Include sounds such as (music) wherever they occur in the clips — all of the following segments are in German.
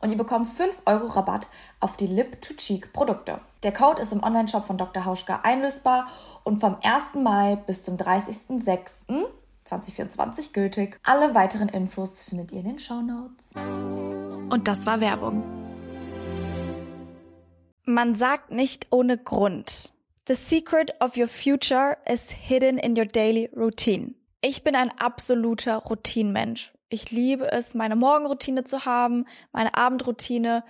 und ihr bekommt 5 Euro Rabatt auf die Lip-to-Cheek-Produkte. Der Code ist im Onlineshop von Dr. Hauschka einlösbar und vom 1. Mai bis zum 30.06.2024 gültig. Alle weiteren Infos findet ihr in den Show Notes. Und das war Werbung. Man sagt nicht ohne Grund. The secret of your future is hidden in your daily routine. Ich bin ein absoluter Routinenmensch. Ich liebe es, meine Morgenroutine zu haben, meine Abendroutine.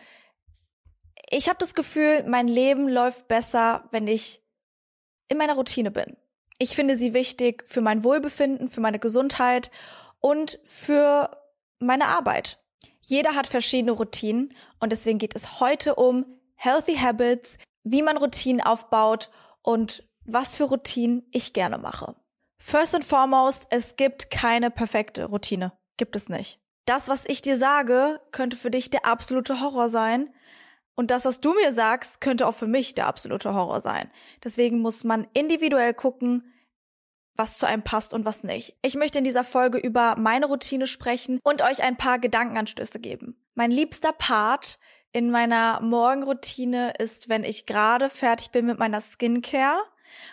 Ich habe das Gefühl, mein Leben läuft besser, wenn ich in meiner Routine bin. Ich finde sie wichtig für mein Wohlbefinden, für meine Gesundheit und für meine Arbeit. Jeder hat verschiedene Routinen und deswegen geht es heute um Healthy Habits, wie man Routinen aufbaut und was für Routinen ich gerne mache. First and foremost, es gibt keine perfekte Routine. Gibt es nicht. Das, was ich dir sage, könnte für dich der absolute Horror sein. Und das, was du mir sagst, könnte auch für mich der absolute Horror sein. Deswegen muss man individuell gucken, was zu einem passt und was nicht. Ich möchte in dieser Folge über meine Routine sprechen und euch ein paar Gedankenanstöße geben. Mein liebster Part in meiner Morgenroutine ist, wenn ich gerade fertig bin mit meiner Skincare,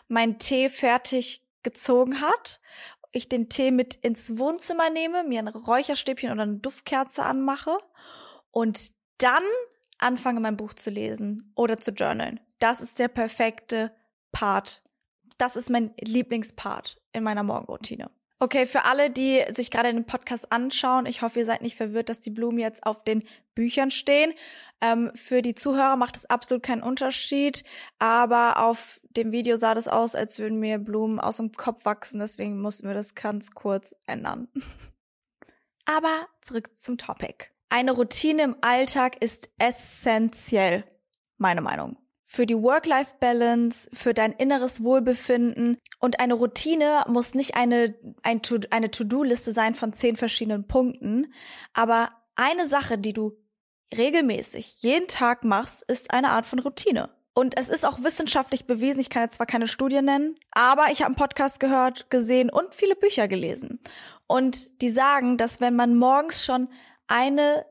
mein Tee fertig gezogen hat ich den Tee mit ins Wohnzimmer nehme, mir ein Räucherstäbchen oder eine Duftkerze anmache und dann anfange mein Buch zu lesen oder zu journalen. Das ist der perfekte Part. Das ist mein Lieblingspart in meiner Morgenroutine. Okay, für alle, die sich gerade den Podcast anschauen, ich hoffe, ihr seid nicht verwirrt, dass die Blumen jetzt auf den Büchern stehen. Ähm, für die Zuhörer macht es absolut keinen Unterschied, aber auf dem Video sah das aus, als würden mir Blumen aus dem Kopf wachsen, deswegen mussten wir das ganz kurz ändern. (laughs) aber zurück zum Topic. Eine Routine im Alltag ist essentiell, meine Meinung für die Work-Life-Balance, für dein inneres Wohlbefinden. Und eine Routine muss nicht eine, ein to, eine To-Do-Liste sein von zehn verschiedenen Punkten. Aber eine Sache, die du regelmäßig jeden Tag machst, ist eine Art von Routine. Und es ist auch wissenschaftlich bewiesen, ich kann jetzt zwar keine Studie nennen, aber ich habe einen Podcast gehört, gesehen und viele Bücher gelesen. Und die sagen, dass wenn man morgens schon eine,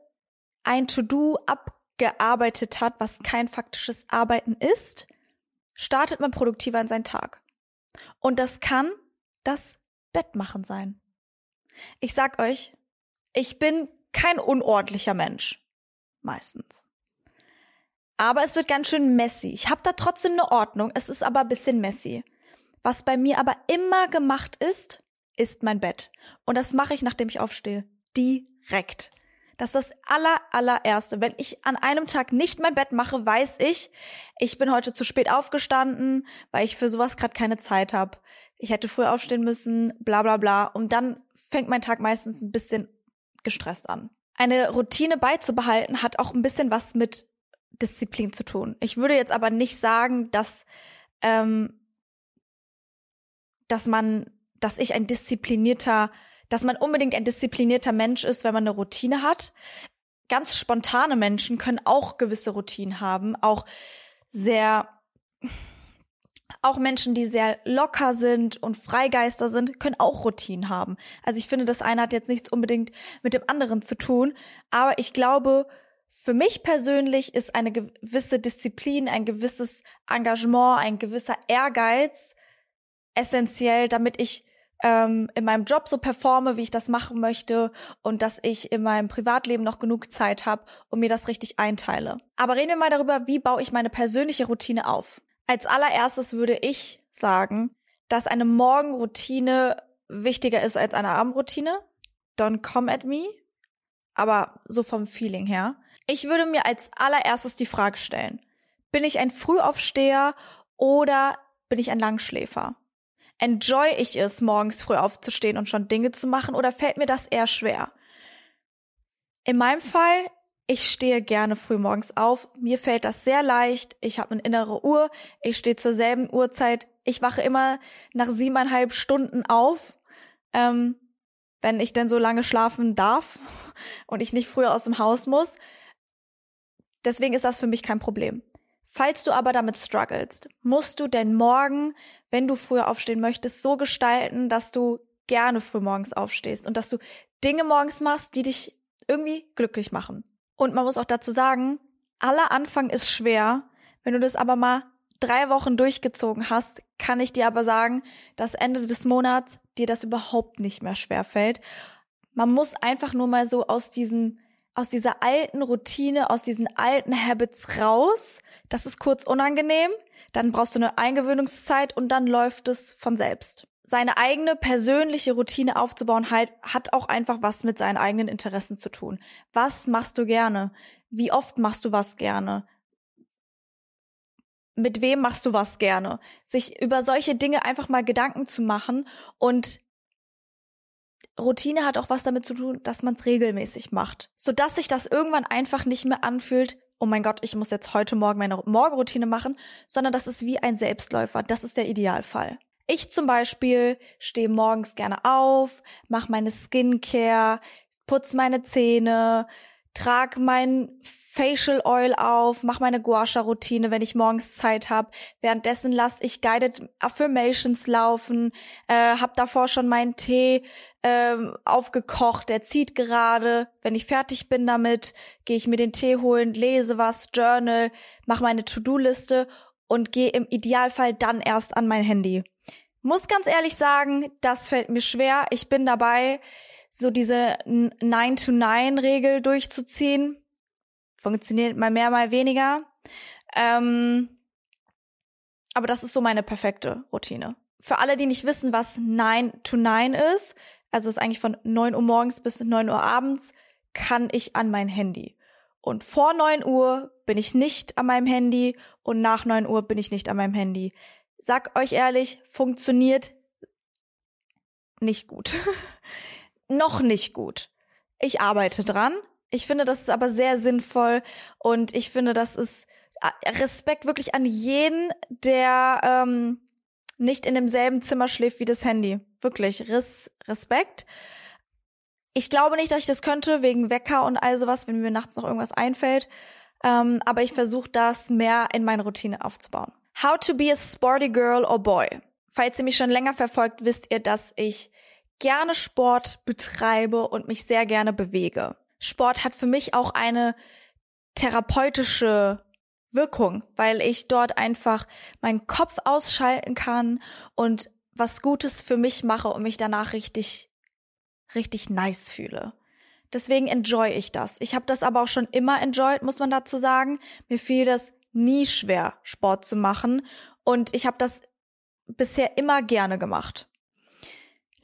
ein To-Do ab gearbeitet hat, was kein faktisches Arbeiten ist, startet man produktiver in seinen Tag. Und das kann das Bettmachen sein. Ich sag euch, ich bin kein unordentlicher Mensch. Meistens. Aber es wird ganz schön messy. Ich habe da trotzdem eine Ordnung. Es ist aber ein bisschen messy. Was bei mir aber immer gemacht ist, ist mein Bett. Und das mache ich, nachdem ich aufstehe. Direkt. Das ist das aller, allererste. Wenn ich an einem Tag nicht mein Bett mache, weiß ich, ich bin heute zu spät aufgestanden, weil ich für sowas gerade keine Zeit habe. Ich hätte früher aufstehen müssen, bla bla bla. Und dann fängt mein Tag meistens ein bisschen gestresst an. Eine Routine beizubehalten hat auch ein bisschen was mit Disziplin zu tun. Ich würde jetzt aber nicht sagen, dass, ähm, dass man, dass ich ein disziplinierter dass man unbedingt ein disziplinierter Mensch ist, wenn man eine Routine hat. Ganz spontane Menschen können auch gewisse Routinen haben, auch sehr auch Menschen, die sehr locker sind und Freigeister sind, können auch Routinen haben. Also ich finde, das eine hat jetzt nichts unbedingt mit dem anderen zu tun. Aber ich glaube, für mich persönlich ist eine gewisse Disziplin, ein gewisses Engagement, ein gewisser Ehrgeiz essentiell, damit ich ähm, in meinem Job so performe, wie ich das machen möchte und dass ich in meinem Privatleben noch genug Zeit habe und mir das richtig einteile. Aber reden wir mal darüber, wie baue ich meine persönliche Routine auf. Als allererstes würde ich sagen, dass eine Morgenroutine wichtiger ist als eine Abendroutine. Don't come at me. Aber so vom Feeling her. Ich würde mir als allererstes die Frage stellen, bin ich ein Frühaufsteher oder bin ich ein Langschläfer? Enjoy ich es, morgens früh aufzustehen und schon Dinge zu machen oder fällt mir das eher schwer? In meinem Fall ich stehe gerne früh morgens auf. Mir fällt das sehr leicht. Ich habe eine innere Uhr. Ich stehe zur selben Uhrzeit. Ich wache immer nach siebeneinhalb Stunden auf, ähm, wenn ich denn so lange schlafen darf (laughs) und ich nicht früher aus dem Haus muss. Deswegen ist das für mich kein Problem. Falls du aber damit strugglest, musst du denn morgen, wenn du früher aufstehen möchtest, so gestalten, dass du gerne früh morgens aufstehst und dass du Dinge morgens machst, die dich irgendwie glücklich machen. Und man muss auch dazu sagen, aller Anfang ist schwer. Wenn du das aber mal drei Wochen durchgezogen hast, kann ich dir aber sagen, dass Ende des Monats dir das überhaupt nicht mehr schwer fällt. Man muss einfach nur mal so aus diesem, aus dieser alten Routine, aus diesen alten Habits raus. Das ist kurz unangenehm. Dann brauchst du eine Eingewöhnungszeit und dann läuft es von selbst seine eigene persönliche Routine aufzubauen, halt, hat auch einfach was mit seinen eigenen Interessen zu tun. Was machst du gerne? Wie oft machst du was gerne? Mit wem machst du was gerne? Sich über solche Dinge einfach mal Gedanken zu machen und Routine hat auch was damit zu tun, dass man es regelmäßig macht, sodass sich das irgendwann einfach nicht mehr anfühlt, oh mein Gott, ich muss jetzt heute Morgen meine Morgenroutine machen, sondern das ist wie ein Selbstläufer. Das ist der Idealfall. Ich zum Beispiel stehe morgens gerne auf, mache meine Skincare, putz meine Zähne, trag mein Facial Oil auf, mache meine Guasha-Routine, wenn ich morgens Zeit habe. Währenddessen lasse ich Guided Affirmations laufen, äh, hab davor schon meinen Tee äh, aufgekocht, der zieht gerade. Wenn ich fertig bin damit, gehe ich mir den Tee holen, lese was, Journal, mache meine To-Do-Liste und gehe im Idealfall dann erst an mein Handy. Muss ganz ehrlich sagen, das fällt mir schwer. Ich bin dabei, so diese 9-to-9-Regel durchzuziehen. Funktioniert mal mehr, mal weniger. Ähm, aber das ist so meine perfekte Routine. Für alle, die nicht wissen, was 9 to 9 ist, also ist eigentlich von 9 Uhr morgens bis 9 Uhr abends, kann ich an mein Handy. Und vor 9 Uhr bin ich nicht an meinem Handy und nach 9 Uhr bin ich nicht an meinem Handy sag euch ehrlich, funktioniert nicht gut. (laughs) Noch nicht gut. Ich arbeite dran. Ich finde, das ist aber sehr sinnvoll und ich finde, das ist äh, Respekt wirklich an jeden, der ähm, nicht in demselben Zimmer schläft wie das Handy. Wirklich, Res Respekt. Ich glaube nicht, dass ich das könnte, wegen Wecker und all sowas, wenn mir nachts noch irgendwas einfällt. Ähm, aber ich versuche das mehr in meine Routine aufzubauen. How to be a sporty girl or boy. Falls ihr mich schon länger verfolgt, wisst ihr, dass ich gerne Sport betreibe und mich sehr gerne bewege. Sport hat für mich auch eine therapeutische Wirkung, weil ich dort einfach meinen Kopf ausschalten kann und was Gutes für mich mache und mich danach richtig, richtig nice fühle. Deswegen enjoy ich das. Ich habe das aber auch schon immer enjoyed, muss man dazu sagen. Mir fiel das nie schwer, Sport zu machen. Und ich habe das bisher immer gerne gemacht.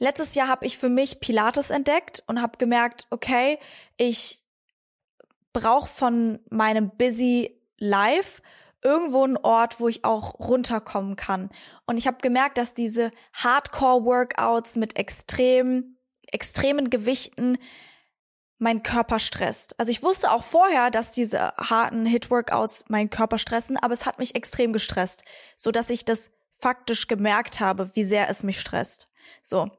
Letztes Jahr habe ich für mich Pilates entdeckt und habe gemerkt, okay, ich brauche von meinem busy Life irgendwo einen Ort, wo ich auch runterkommen kann. Und ich habe gemerkt, dass diese Hardcore-Workouts mit extrem, extremen Gewichten mein Körper stresst. Also ich wusste auch vorher, dass diese harten Hit-Workouts meinen Körper stressen, aber es hat mich extrem gestresst, so dass ich das faktisch gemerkt habe, wie sehr es mich stresst. So.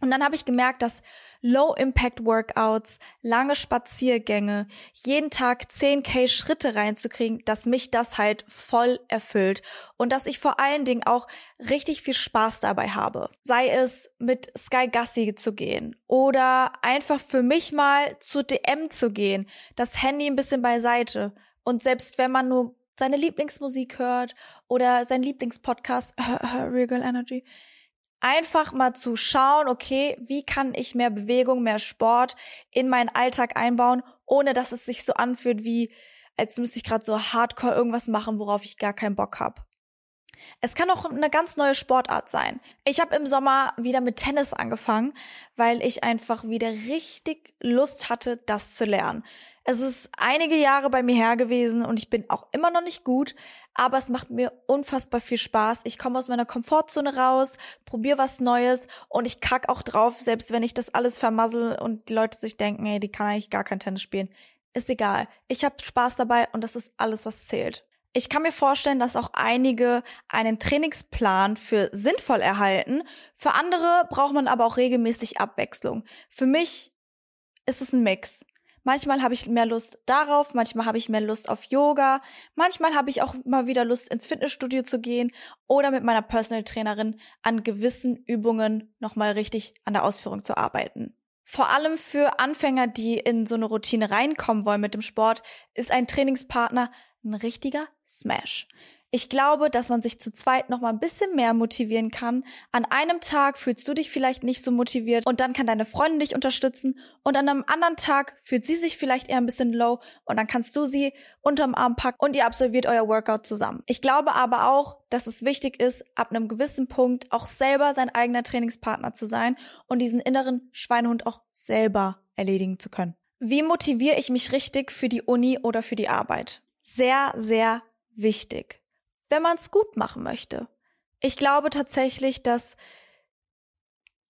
Und dann habe ich gemerkt, dass Low-Impact-Workouts, lange Spaziergänge, jeden Tag 10k Schritte reinzukriegen, dass mich das halt voll erfüllt und dass ich vor allen Dingen auch richtig viel Spaß dabei habe. Sei es mit Sky Gassi zu gehen oder einfach für mich mal zu DM zu gehen, das Handy ein bisschen beiseite und selbst wenn man nur seine Lieblingsmusik hört oder sein Lieblingspodcast, Real Girl Energy, einfach mal zu schauen, okay, wie kann ich mehr Bewegung, mehr Sport in meinen Alltag einbauen, ohne dass es sich so anfühlt wie, als müsste ich gerade so hardcore irgendwas machen, worauf ich gar keinen Bock habe. Es kann auch eine ganz neue Sportart sein. Ich habe im Sommer wieder mit Tennis angefangen, weil ich einfach wieder richtig Lust hatte, das zu lernen. Es ist einige Jahre bei mir her gewesen und ich bin auch immer noch nicht gut, aber es macht mir unfassbar viel Spaß. Ich komme aus meiner Komfortzone raus, probiere was Neues und ich kack auch drauf, selbst wenn ich das alles vermassel und die Leute sich denken, ey, die kann eigentlich gar kein Tennis spielen. Ist egal. Ich habe Spaß dabei und das ist alles, was zählt. Ich kann mir vorstellen, dass auch einige einen Trainingsplan für sinnvoll erhalten. Für andere braucht man aber auch regelmäßig Abwechslung. Für mich ist es ein Mix. Manchmal habe ich mehr Lust darauf, manchmal habe ich mehr Lust auf Yoga, manchmal habe ich auch mal wieder Lust ins Fitnessstudio zu gehen oder mit meiner Personal Trainerin an gewissen Übungen nochmal richtig an der Ausführung zu arbeiten. Vor allem für Anfänger, die in so eine Routine reinkommen wollen mit dem Sport, ist ein Trainingspartner ein richtiger Smash. Ich glaube, dass man sich zu zweit noch mal ein bisschen mehr motivieren kann. An einem Tag fühlst du dich vielleicht nicht so motiviert und dann kann deine Freundin dich unterstützen und an einem anderen Tag fühlt sie sich vielleicht eher ein bisschen low und dann kannst du sie unterm Arm packen und ihr absolviert euer Workout zusammen. Ich glaube aber auch, dass es wichtig ist, ab einem gewissen Punkt auch selber sein eigener Trainingspartner zu sein und diesen inneren Schweinehund auch selber erledigen zu können. Wie motiviere ich mich richtig für die Uni oder für die Arbeit? Sehr, sehr wichtig wenn man es gut machen möchte. Ich glaube tatsächlich, dass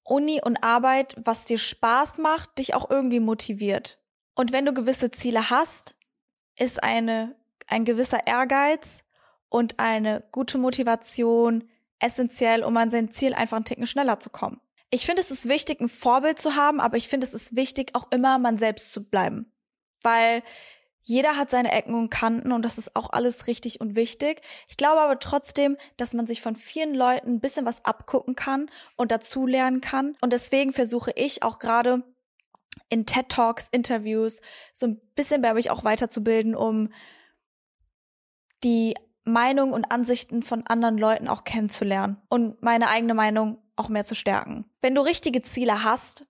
Uni und Arbeit, was dir Spaß macht, dich auch irgendwie motiviert. Und wenn du gewisse Ziele hast, ist eine, ein gewisser Ehrgeiz und eine gute Motivation essentiell, um an sein Ziel einfach einen Ticken schneller zu kommen. Ich finde, es ist wichtig, ein Vorbild zu haben, aber ich finde, es ist wichtig, auch immer man selbst zu bleiben. Weil jeder hat seine Ecken und Kanten und das ist auch alles richtig und wichtig. Ich glaube aber trotzdem, dass man sich von vielen Leuten ein bisschen was abgucken kann und dazu lernen kann. Und deswegen versuche ich auch gerade in TED Talks, Interviews so ein bisschen bei mich auch weiterzubilden, um die Meinung und Ansichten von anderen Leuten auch kennenzulernen und meine eigene Meinung auch mehr zu stärken. Wenn du richtige Ziele hast,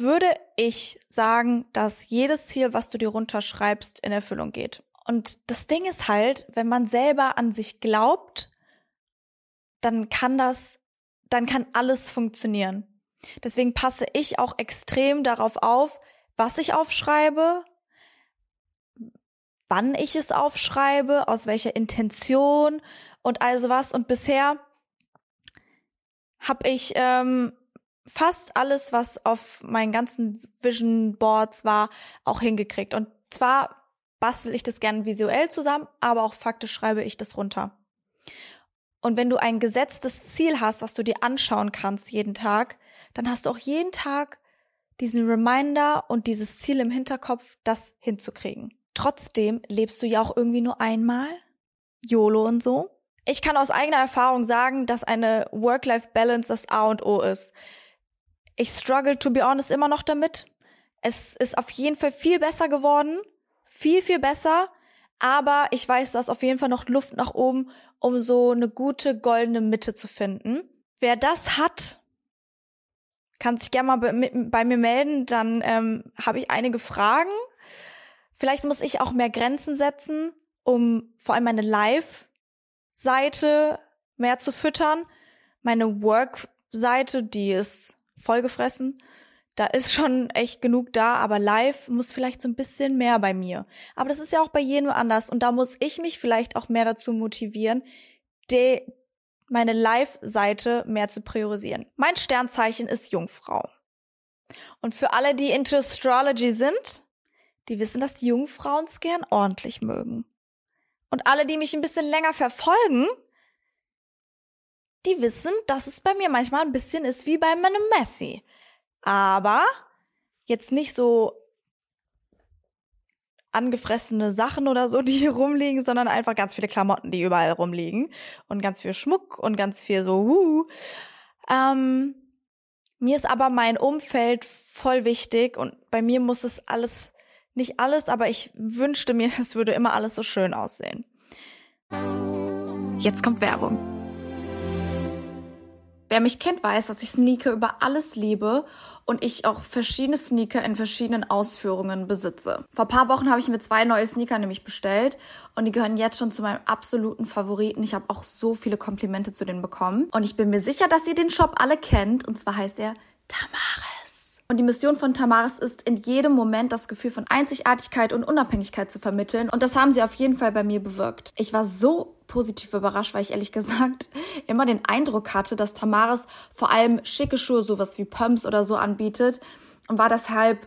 würde ich sagen, dass jedes Ziel, was du dir runterschreibst, in Erfüllung geht. Und das Ding ist halt, wenn man selber an sich glaubt, dann kann das, dann kann alles funktionieren. Deswegen passe ich auch extrem darauf auf, was ich aufschreibe, wann ich es aufschreibe, aus welcher Intention und also was. Und bisher habe ich ähm, fast alles, was auf meinen ganzen Vision Boards war, auch hingekriegt. Und zwar bastel ich das gerne visuell zusammen, aber auch faktisch schreibe ich das runter. Und wenn du ein gesetztes Ziel hast, was du dir anschauen kannst jeden Tag, dann hast du auch jeden Tag diesen Reminder und dieses Ziel im Hinterkopf, das hinzukriegen. Trotzdem lebst du ja auch irgendwie nur einmal. YOLO und so. Ich kann aus eigener Erfahrung sagen, dass eine Work-Life-Balance das A und O ist. Ich struggle, to be honest, immer noch damit. Es ist auf jeden Fall viel besser geworden. Viel, viel besser. Aber ich weiß, da ist auf jeden Fall noch Luft nach oben, um so eine gute goldene Mitte zu finden. Wer das hat, kann sich gerne mal bei, mir melden. Dann ähm, habe ich einige Fragen. Vielleicht muss ich auch mehr Grenzen setzen, um vor allem meine Live-Seite mehr zu füttern. Meine Work-Seite, die ist vollgefressen. Da ist schon echt genug da, aber live muss vielleicht so ein bisschen mehr bei mir. Aber das ist ja auch bei jedem anders und da muss ich mich vielleicht auch mehr dazu motivieren, de meine Live-Seite mehr zu priorisieren. Mein Sternzeichen ist Jungfrau. Und für alle, die into Astrology sind, die wissen, dass die Jungfrauen es gern ordentlich mögen. Und alle, die mich ein bisschen länger verfolgen, die wissen, dass es bei mir manchmal ein bisschen ist wie bei meinem Messi. aber jetzt nicht so angefressene Sachen oder so, (laughs) die hier rumliegen, sondern einfach ganz viele Klamotten, die überall rumliegen und ganz viel Schmuck und ganz viel so. Uh. Ähm, mir ist aber mein Umfeld voll wichtig und bei mir muss es alles, nicht alles, aber ich wünschte mir, (laughs) es würde immer alles so schön aussehen. Jetzt kommt Werbung. Wer mich kennt, weiß, dass ich Sneaker über alles liebe und ich auch verschiedene Sneaker in verschiedenen Ausführungen besitze. Vor paar Wochen habe ich mir zwei neue Sneaker nämlich bestellt und die gehören jetzt schon zu meinem absoluten Favoriten. Ich habe auch so viele Komplimente zu denen bekommen und ich bin mir sicher, dass ihr den Shop alle kennt und zwar heißt er Tamaris. Und die Mission von Tamaris ist, in jedem Moment das Gefühl von Einzigartigkeit und Unabhängigkeit zu vermitteln. Und das haben sie auf jeden Fall bei mir bewirkt. Ich war so positiv überrascht, weil ich ehrlich gesagt (laughs) immer den Eindruck hatte, dass Tamaris vor allem schicke Schuhe, sowas wie Pumps oder so anbietet. Und war deshalb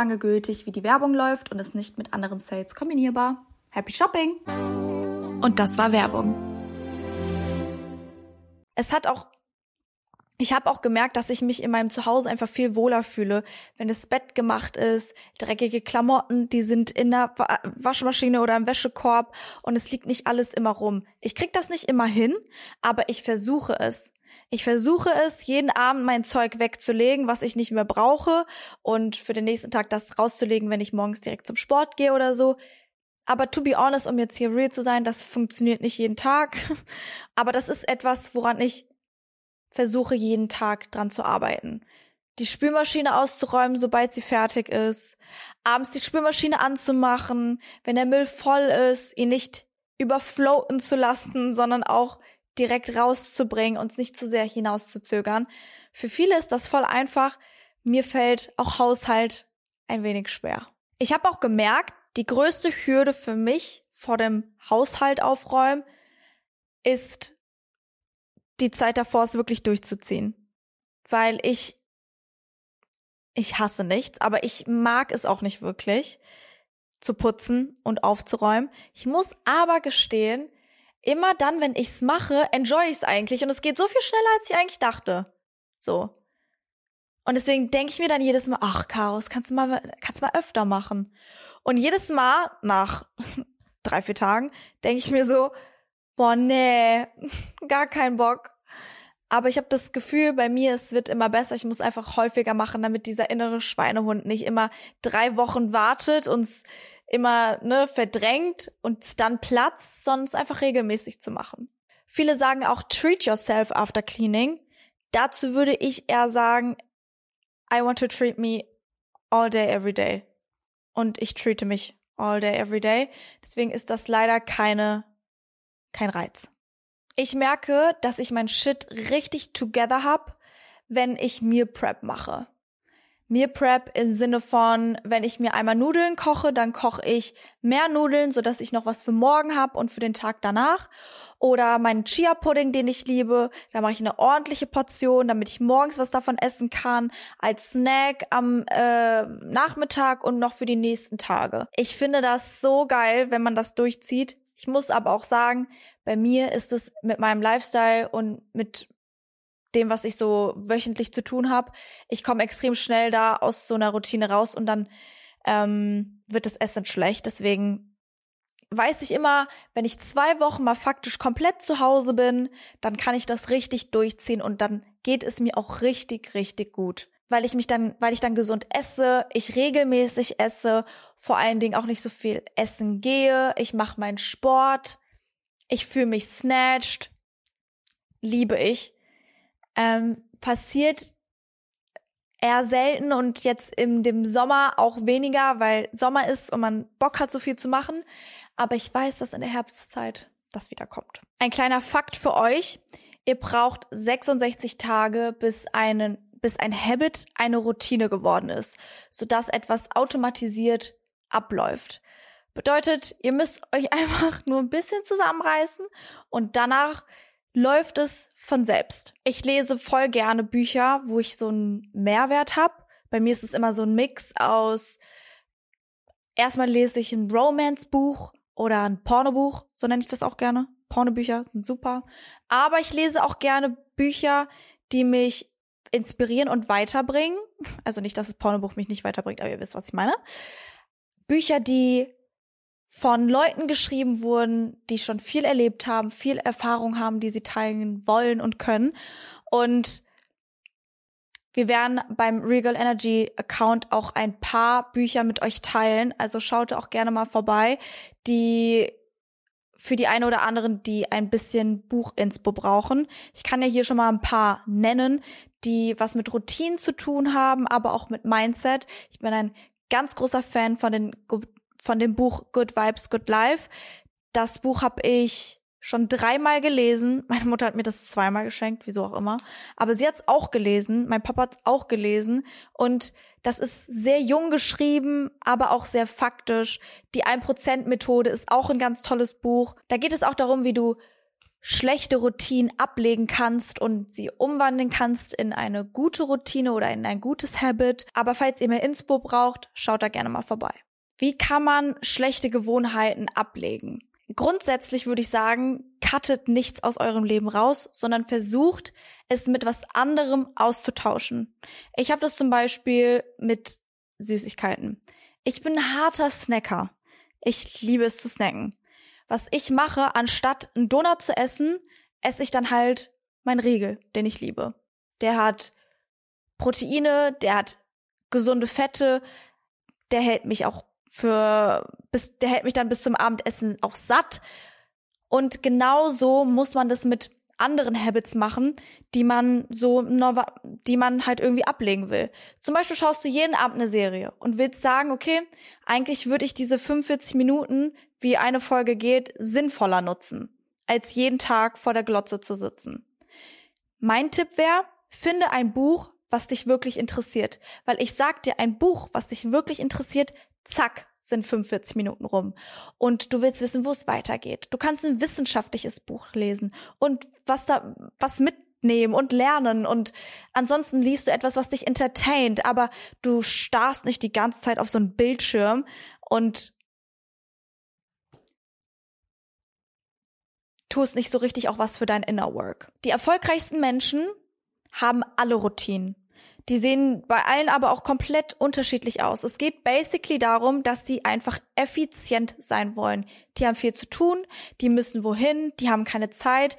gültig, wie die Werbung läuft und ist nicht mit anderen Sales kombinierbar. Happy Shopping! Und das war Werbung. Es hat auch ich habe auch gemerkt, dass ich mich in meinem Zuhause einfach viel wohler fühle, wenn das Bett gemacht ist, dreckige Klamotten, die sind in der Waschmaschine oder im Wäschekorb und es liegt nicht alles immer rum. Ich krieg das nicht immer hin, aber ich versuche es. Ich versuche es, jeden Abend mein Zeug wegzulegen, was ich nicht mehr brauche und für den nächsten Tag das rauszulegen, wenn ich morgens direkt zum Sport gehe oder so. Aber to be honest, um jetzt hier real zu sein, das funktioniert nicht jeden Tag. (laughs) Aber das ist etwas, woran ich versuche jeden Tag dran zu arbeiten. Die Spülmaschine auszuräumen, sobald sie fertig ist. Abends die Spülmaschine anzumachen, wenn der Müll voll ist, ihn nicht überfloaten zu lassen, sondern auch direkt rauszubringen und nicht zu sehr hinauszuzögern. Für viele ist das voll einfach. Mir fällt auch Haushalt ein wenig schwer. Ich habe auch gemerkt, die größte Hürde für mich vor dem Haushalt aufräumen ist die Zeit davor ist, wirklich durchzuziehen. Weil ich, ich hasse nichts, aber ich mag es auch nicht wirklich, zu putzen und aufzuräumen. Ich muss aber gestehen, immer dann, wenn ich's mache, enjoy ich's eigentlich und es geht so viel schneller, als ich eigentlich dachte. So. Und deswegen denke ich mir dann jedes Mal, ach, Chaos, kannst du mal, kannst du mal öfter machen. Und jedes Mal nach (laughs) drei, vier Tagen denke ich mir so, boah, nee, (laughs) gar keinen Bock. Aber ich habe das Gefühl, bei mir, es wird immer besser. Ich muss einfach häufiger machen, damit dieser innere Schweinehund nicht immer drei Wochen wartet, uns immer ne, verdrängt und dann platzt, sondern es einfach regelmäßig zu machen. Viele sagen auch treat yourself after cleaning. Dazu würde ich eher sagen, I want to treat me all day, every day. Und ich treate mich all day, every day. Deswegen ist das leider keine kein Reiz. Ich merke, dass ich mein Shit richtig together hab, wenn ich Meal Prep mache. Meal Prep im Sinne von, wenn ich mir einmal Nudeln koche, dann koche ich mehr Nudeln, so dass ich noch was für morgen hab und für den Tag danach. Oder meinen Chia Pudding, den ich liebe, da mache ich eine ordentliche Portion, damit ich morgens was davon essen kann, als Snack am äh, Nachmittag und noch für die nächsten Tage. Ich finde das so geil, wenn man das durchzieht. Ich muss aber auch sagen, bei mir ist es mit meinem Lifestyle und mit dem, was ich so wöchentlich zu tun habe, ich komme extrem schnell da aus so einer Routine raus und dann ähm, wird das Essen schlecht. Deswegen weiß ich immer, wenn ich zwei Wochen mal faktisch komplett zu Hause bin, dann kann ich das richtig durchziehen und dann geht es mir auch richtig, richtig gut weil ich mich dann, weil ich dann gesund esse, ich regelmäßig esse, vor allen Dingen auch nicht so viel essen gehe, ich mache meinen Sport, ich fühle mich snatched, liebe ich. Ähm, passiert eher selten und jetzt in dem Sommer auch weniger, weil Sommer ist und man Bock hat, so viel zu machen. Aber ich weiß, dass in der Herbstzeit das wieder kommt. Ein kleiner Fakt für euch. Ihr braucht 66 Tage, bis einen bis ein Habit eine Routine geworden ist, sodass etwas automatisiert abläuft. Bedeutet, ihr müsst euch (laughs) einfach nur ein bisschen zusammenreißen und danach läuft es von selbst. Ich lese voll gerne Bücher, wo ich so einen Mehrwert habe. Bei mir ist es immer so ein Mix aus erstmal lese ich ein Romance-Buch oder ein Pornobuch, so nenne ich das auch gerne. Pornobücher sind super. Aber ich lese auch gerne Bücher, die mich inspirieren und weiterbringen. Also nicht, dass das Pornobuch mich nicht weiterbringt, aber ihr wisst, was ich meine. Bücher, die von Leuten geschrieben wurden, die schon viel erlebt haben, viel Erfahrung haben, die sie teilen wollen und können. Und wir werden beim Regal Energy Account auch ein paar Bücher mit euch teilen. Also schaut auch gerne mal vorbei, die für die eine oder anderen, die ein bisschen Buchinspo brauchen. Ich kann ja hier schon mal ein paar nennen, die was mit Routinen zu tun haben, aber auch mit Mindset. Ich bin ein ganz großer Fan von den von dem Buch Good Vibes, Good Life. Das Buch habe ich schon dreimal gelesen. (laughs) Meine Mutter hat mir das zweimal geschenkt, wieso auch immer. Aber sie hat es auch gelesen. Mein Papa hat es auch gelesen. Und das ist sehr jung geschrieben, aber auch sehr faktisch. Die 1%-Methode ist auch ein ganz tolles Buch. Da geht es auch darum, wie du schlechte Routinen ablegen kannst und sie umwandeln kannst in eine gute Routine oder in ein gutes Habit. Aber falls ihr mehr Inspo braucht, schaut da gerne mal vorbei. Wie kann man schlechte Gewohnheiten ablegen? Grundsätzlich würde ich sagen, cuttet nichts aus eurem Leben raus, sondern versucht es mit was anderem auszutauschen. Ich habe das zum Beispiel mit Süßigkeiten. Ich bin ein harter Snacker. Ich liebe es zu snacken. Was ich mache, anstatt einen Donut zu essen, esse ich dann halt meinen Riegel, den ich liebe. Der hat Proteine, der hat gesunde Fette, der hält mich auch für bis der hält mich dann bis zum Abendessen auch satt. Und genau so muss man das mit anderen Habits machen, die man so, die man halt irgendwie ablegen will. Zum Beispiel schaust du jeden Abend eine Serie und willst sagen, okay, eigentlich würde ich diese 45 Minuten, wie eine Folge geht, sinnvoller nutzen, als jeden Tag vor der Glotze zu sitzen. Mein Tipp wäre, finde ein Buch, was dich wirklich interessiert. Weil ich sag dir, ein Buch, was dich wirklich interessiert, zack, sind 45 Minuten rum. Und du willst wissen, wo es weitergeht. Du kannst ein wissenschaftliches Buch lesen und was da, was mitnehmen und lernen. Und ansonsten liest du etwas, was dich entertaint, aber du starrst nicht die ganze Zeit auf so einen Bildschirm und tust nicht so richtig auch was für dein Inner Work. Die erfolgreichsten Menschen haben alle Routinen. Die sehen bei allen aber auch komplett unterschiedlich aus. Es geht basically darum, dass sie einfach effizient sein wollen. Die haben viel zu tun, die müssen wohin, die haben keine Zeit,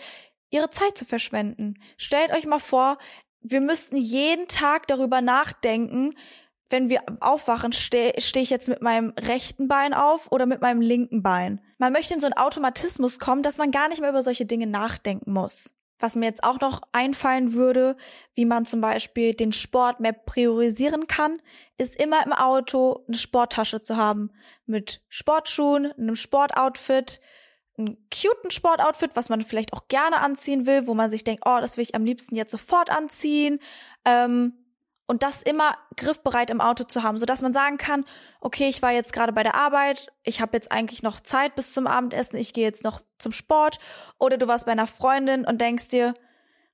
ihre Zeit zu verschwenden. Stellt euch mal vor, wir müssten jeden Tag darüber nachdenken, wenn wir aufwachen, stehe steh ich jetzt mit meinem rechten Bein auf oder mit meinem linken Bein. Man möchte in so einen Automatismus kommen, dass man gar nicht mehr über solche Dinge nachdenken muss. Was mir jetzt auch noch einfallen würde, wie man zum Beispiel den Sport mehr priorisieren kann, ist immer im Auto eine Sporttasche zu haben. Mit Sportschuhen, einem Sportoutfit, einem cuten Sportoutfit, was man vielleicht auch gerne anziehen will, wo man sich denkt, oh, das will ich am liebsten jetzt sofort anziehen. Ähm, und das immer griffbereit im Auto zu haben, so dass man sagen kann, okay, ich war jetzt gerade bei der Arbeit, ich habe jetzt eigentlich noch Zeit bis zum Abendessen, ich gehe jetzt noch zum Sport oder du warst bei einer Freundin und denkst dir,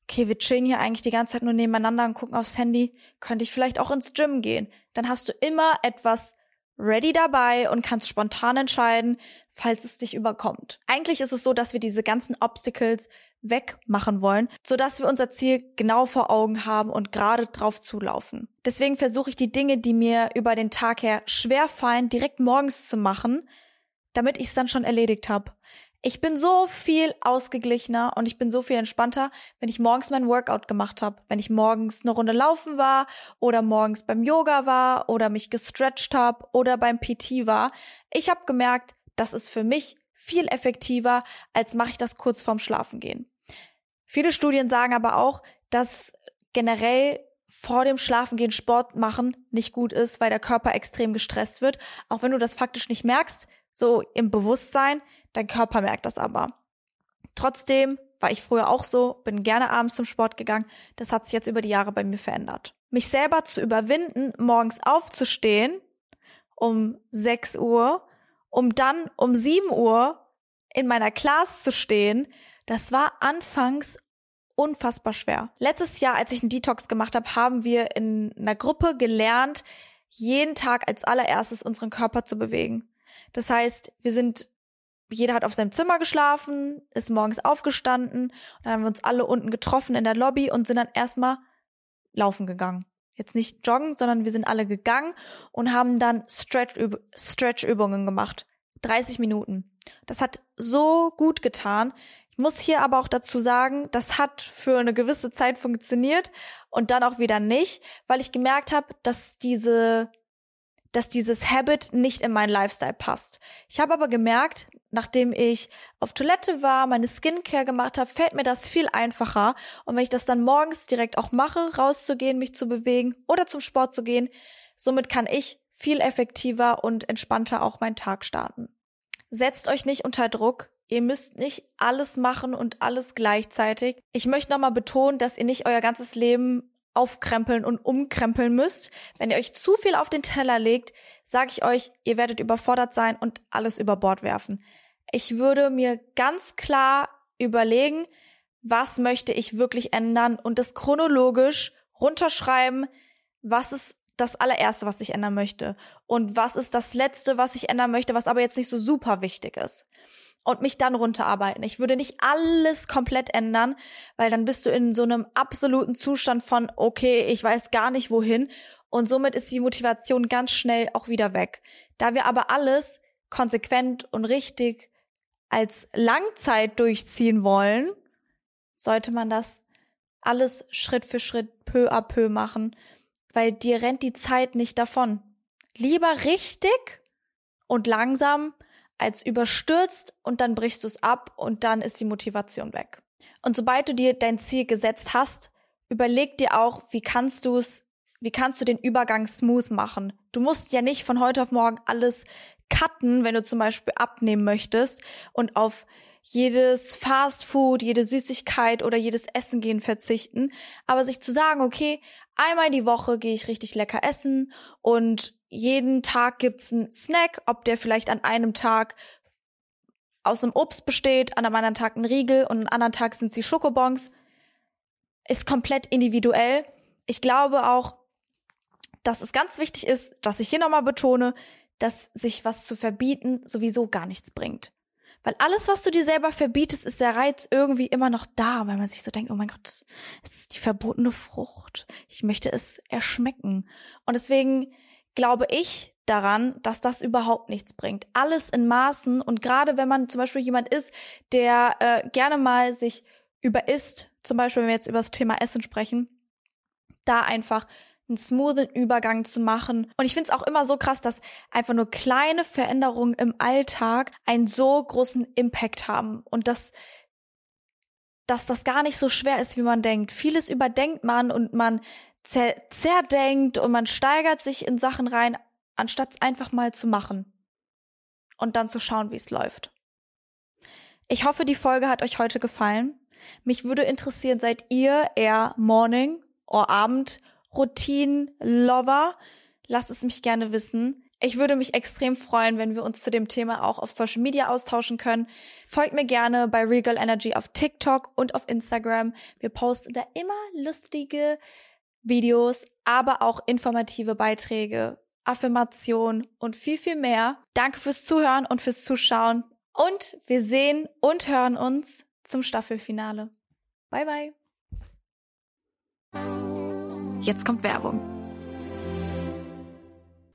okay, wir chillen hier eigentlich die ganze Zeit nur nebeneinander und gucken aufs Handy, könnte ich vielleicht auch ins Gym gehen. Dann hast du immer etwas ready dabei und kannst spontan entscheiden, falls es dich überkommt. Eigentlich ist es so, dass wir diese ganzen Obstacles wegmachen wollen, sodass wir unser Ziel genau vor Augen haben und gerade drauf zulaufen. Deswegen versuche ich die Dinge, die mir über den Tag her schwer fallen, direkt morgens zu machen, damit ich es dann schon erledigt habe. Ich bin so viel ausgeglichener und ich bin so viel entspannter, wenn ich morgens mein Workout gemacht habe, wenn ich morgens eine Runde laufen war oder morgens beim Yoga war oder mich gestretched habe oder beim PT war. Ich habe gemerkt, das ist für mich viel effektiver, als mache ich das kurz vorm Schlafengehen. Viele Studien sagen aber auch, dass generell vor dem Schlafengehen Sport machen nicht gut ist, weil der Körper extrem gestresst wird. Auch wenn du das faktisch nicht merkst, so im Bewusstsein, dein Körper merkt das aber. Trotzdem war ich früher auch so, bin gerne abends zum Sport gegangen. Das hat sich jetzt über die Jahre bei mir verändert. mich selber zu überwinden, morgens aufzustehen um 6 Uhr, um dann um 7 Uhr in meiner Class zu stehen, das war anfangs unfassbar schwer. Letztes Jahr, als ich einen Detox gemacht habe, haben wir in einer Gruppe gelernt, jeden Tag als allererstes unseren Körper zu bewegen. Das heißt, wir sind, jeder hat auf seinem Zimmer geschlafen, ist morgens aufgestanden, und dann haben wir uns alle unten getroffen in der Lobby und sind dann erstmal laufen gegangen. Jetzt nicht joggen, sondern wir sind alle gegangen und haben dann Stretch-Übungen Stretch gemacht. 30 Minuten. Das hat so gut getan. Ich muss hier aber auch dazu sagen, das hat für eine gewisse Zeit funktioniert und dann auch wieder nicht, weil ich gemerkt habe, dass diese dass dieses Habit nicht in meinen Lifestyle passt. Ich habe aber gemerkt, nachdem ich auf Toilette war, meine Skincare gemacht habe, fällt mir das viel einfacher. Und wenn ich das dann morgens direkt auch mache, rauszugehen, mich zu bewegen oder zum Sport zu gehen, somit kann ich viel effektiver und entspannter auch meinen Tag starten. Setzt euch nicht unter Druck. Ihr müsst nicht alles machen und alles gleichzeitig. Ich möchte nochmal betonen, dass ihr nicht euer ganzes Leben aufkrempeln und umkrempeln müsst. Wenn ihr euch zu viel auf den Teller legt, sage ich euch, ihr werdet überfordert sein und alles über Bord werfen. Ich würde mir ganz klar überlegen, was möchte ich wirklich ändern und das chronologisch runterschreiben, was ist das allererste, was ich ändern möchte und was ist das letzte, was ich ändern möchte, was aber jetzt nicht so super wichtig ist und mich dann runterarbeiten. Ich würde nicht alles komplett ändern, weil dann bist du in so einem absoluten Zustand von, okay, ich weiß gar nicht wohin. Und somit ist die Motivation ganz schnell auch wieder weg. Da wir aber alles konsequent und richtig als Langzeit durchziehen wollen, sollte man das alles Schritt für Schritt, peu à peu machen, weil dir rennt die Zeit nicht davon. Lieber richtig und langsam als überstürzt und dann brichst du es ab und dann ist die Motivation weg. Und sobald du dir dein Ziel gesetzt hast, überleg dir auch, wie kannst du es, wie kannst du den Übergang smooth machen. Du musst ja nicht von heute auf morgen alles cutten, wenn du zum Beispiel abnehmen möchtest und auf jedes Fast Food, jede Süßigkeit oder jedes Essen gehen verzichten, aber sich zu sagen, okay, einmal die Woche gehe ich richtig lecker essen und jeden Tag gibt's einen Snack, ob der vielleicht an einem Tag aus einem Obst besteht, an einem anderen Tag ein Riegel und an einem anderen Tag sind sie Schokobons, ist komplett individuell. Ich glaube auch, dass es ganz wichtig ist, dass ich hier nochmal betone, dass sich was zu verbieten sowieso gar nichts bringt. Weil alles, was du dir selber verbietest, ist der Reiz irgendwie immer noch da, weil man sich so denkt, oh mein Gott, es ist die verbotene Frucht. Ich möchte es erschmecken. Und deswegen glaube ich daran, dass das überhaupt nichts bringt. Alles in Maßen und gerade wenn man zum Beispiel jemand ist, der äh, gerne mal sich überisst, zum Beispiel wenn wir jetzt über das Thema Essen sprechen, da einfach einen smoothen Übergang zu machen. Und ich finde es auch immer so krass, dass einfach nur kleine Veränderungen im Alltag einen so großen Impact haben und dass dass das gar nicht so schwer ist, wie man denkt. Vieles überdenkt man und man zer zerdenkt und man steigert sich in Sachen rein, anstatt es einfach mal zu machen und dann zu schauen, wie es läuft. Ich hoffe, die Folge hat euch heute gefallen. Mich würde interessieren, seid ihr eher Morning oder Abend Routinen-Lover? Lasst es mich gerne wissen. Ich würde mich extrem freuen, wenn wir uns zu dem Thema auch auf Social Media austauschen können. Folgt mir gerne bei Regal Energy auf TikTok und auf Instagram. Wir posten da immer lustige Videos, aber auch informative Beiträge, Affirmationen und viel, viel mehr. Danke fürs Zuhören und fürs Zuschauen. Und wir sehen und hören uns zum Staffelfinale. Bye, bye. Jetzt kommt Werbung.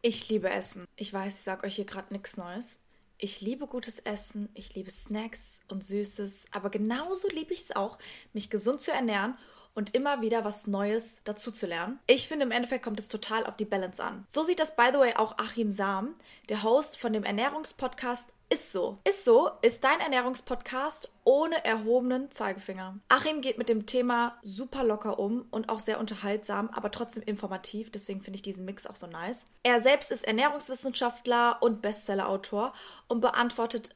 Ich liebe Essen. Ich weiß, ich sag euch hier gerade nichts Neues. Ich liebe gutes Essen, ich liebe Snacks und Süßes, aber genauso liebe ich es auch, mich gesund zu ernähren und immer wieder was Neues dazu zu lernen. Ich finde, im Endeffekt kommt es total auf die Balance an. So sieht das, by the way, auch Achim Sam, der Host von dem Ernährungspodcast ist so. Ist so ist dein Ernährungspodcast ohne erhobenen Zeigefinger. Achim geht mit dem Thema super locker um und auch sehr unterhaltsam, aber trotzdem informativ. Deswegen finde ich diesen Mix auch so nice. Er selbst ist Ernährungswissenschaftler und Bestsellerautor und beantwortet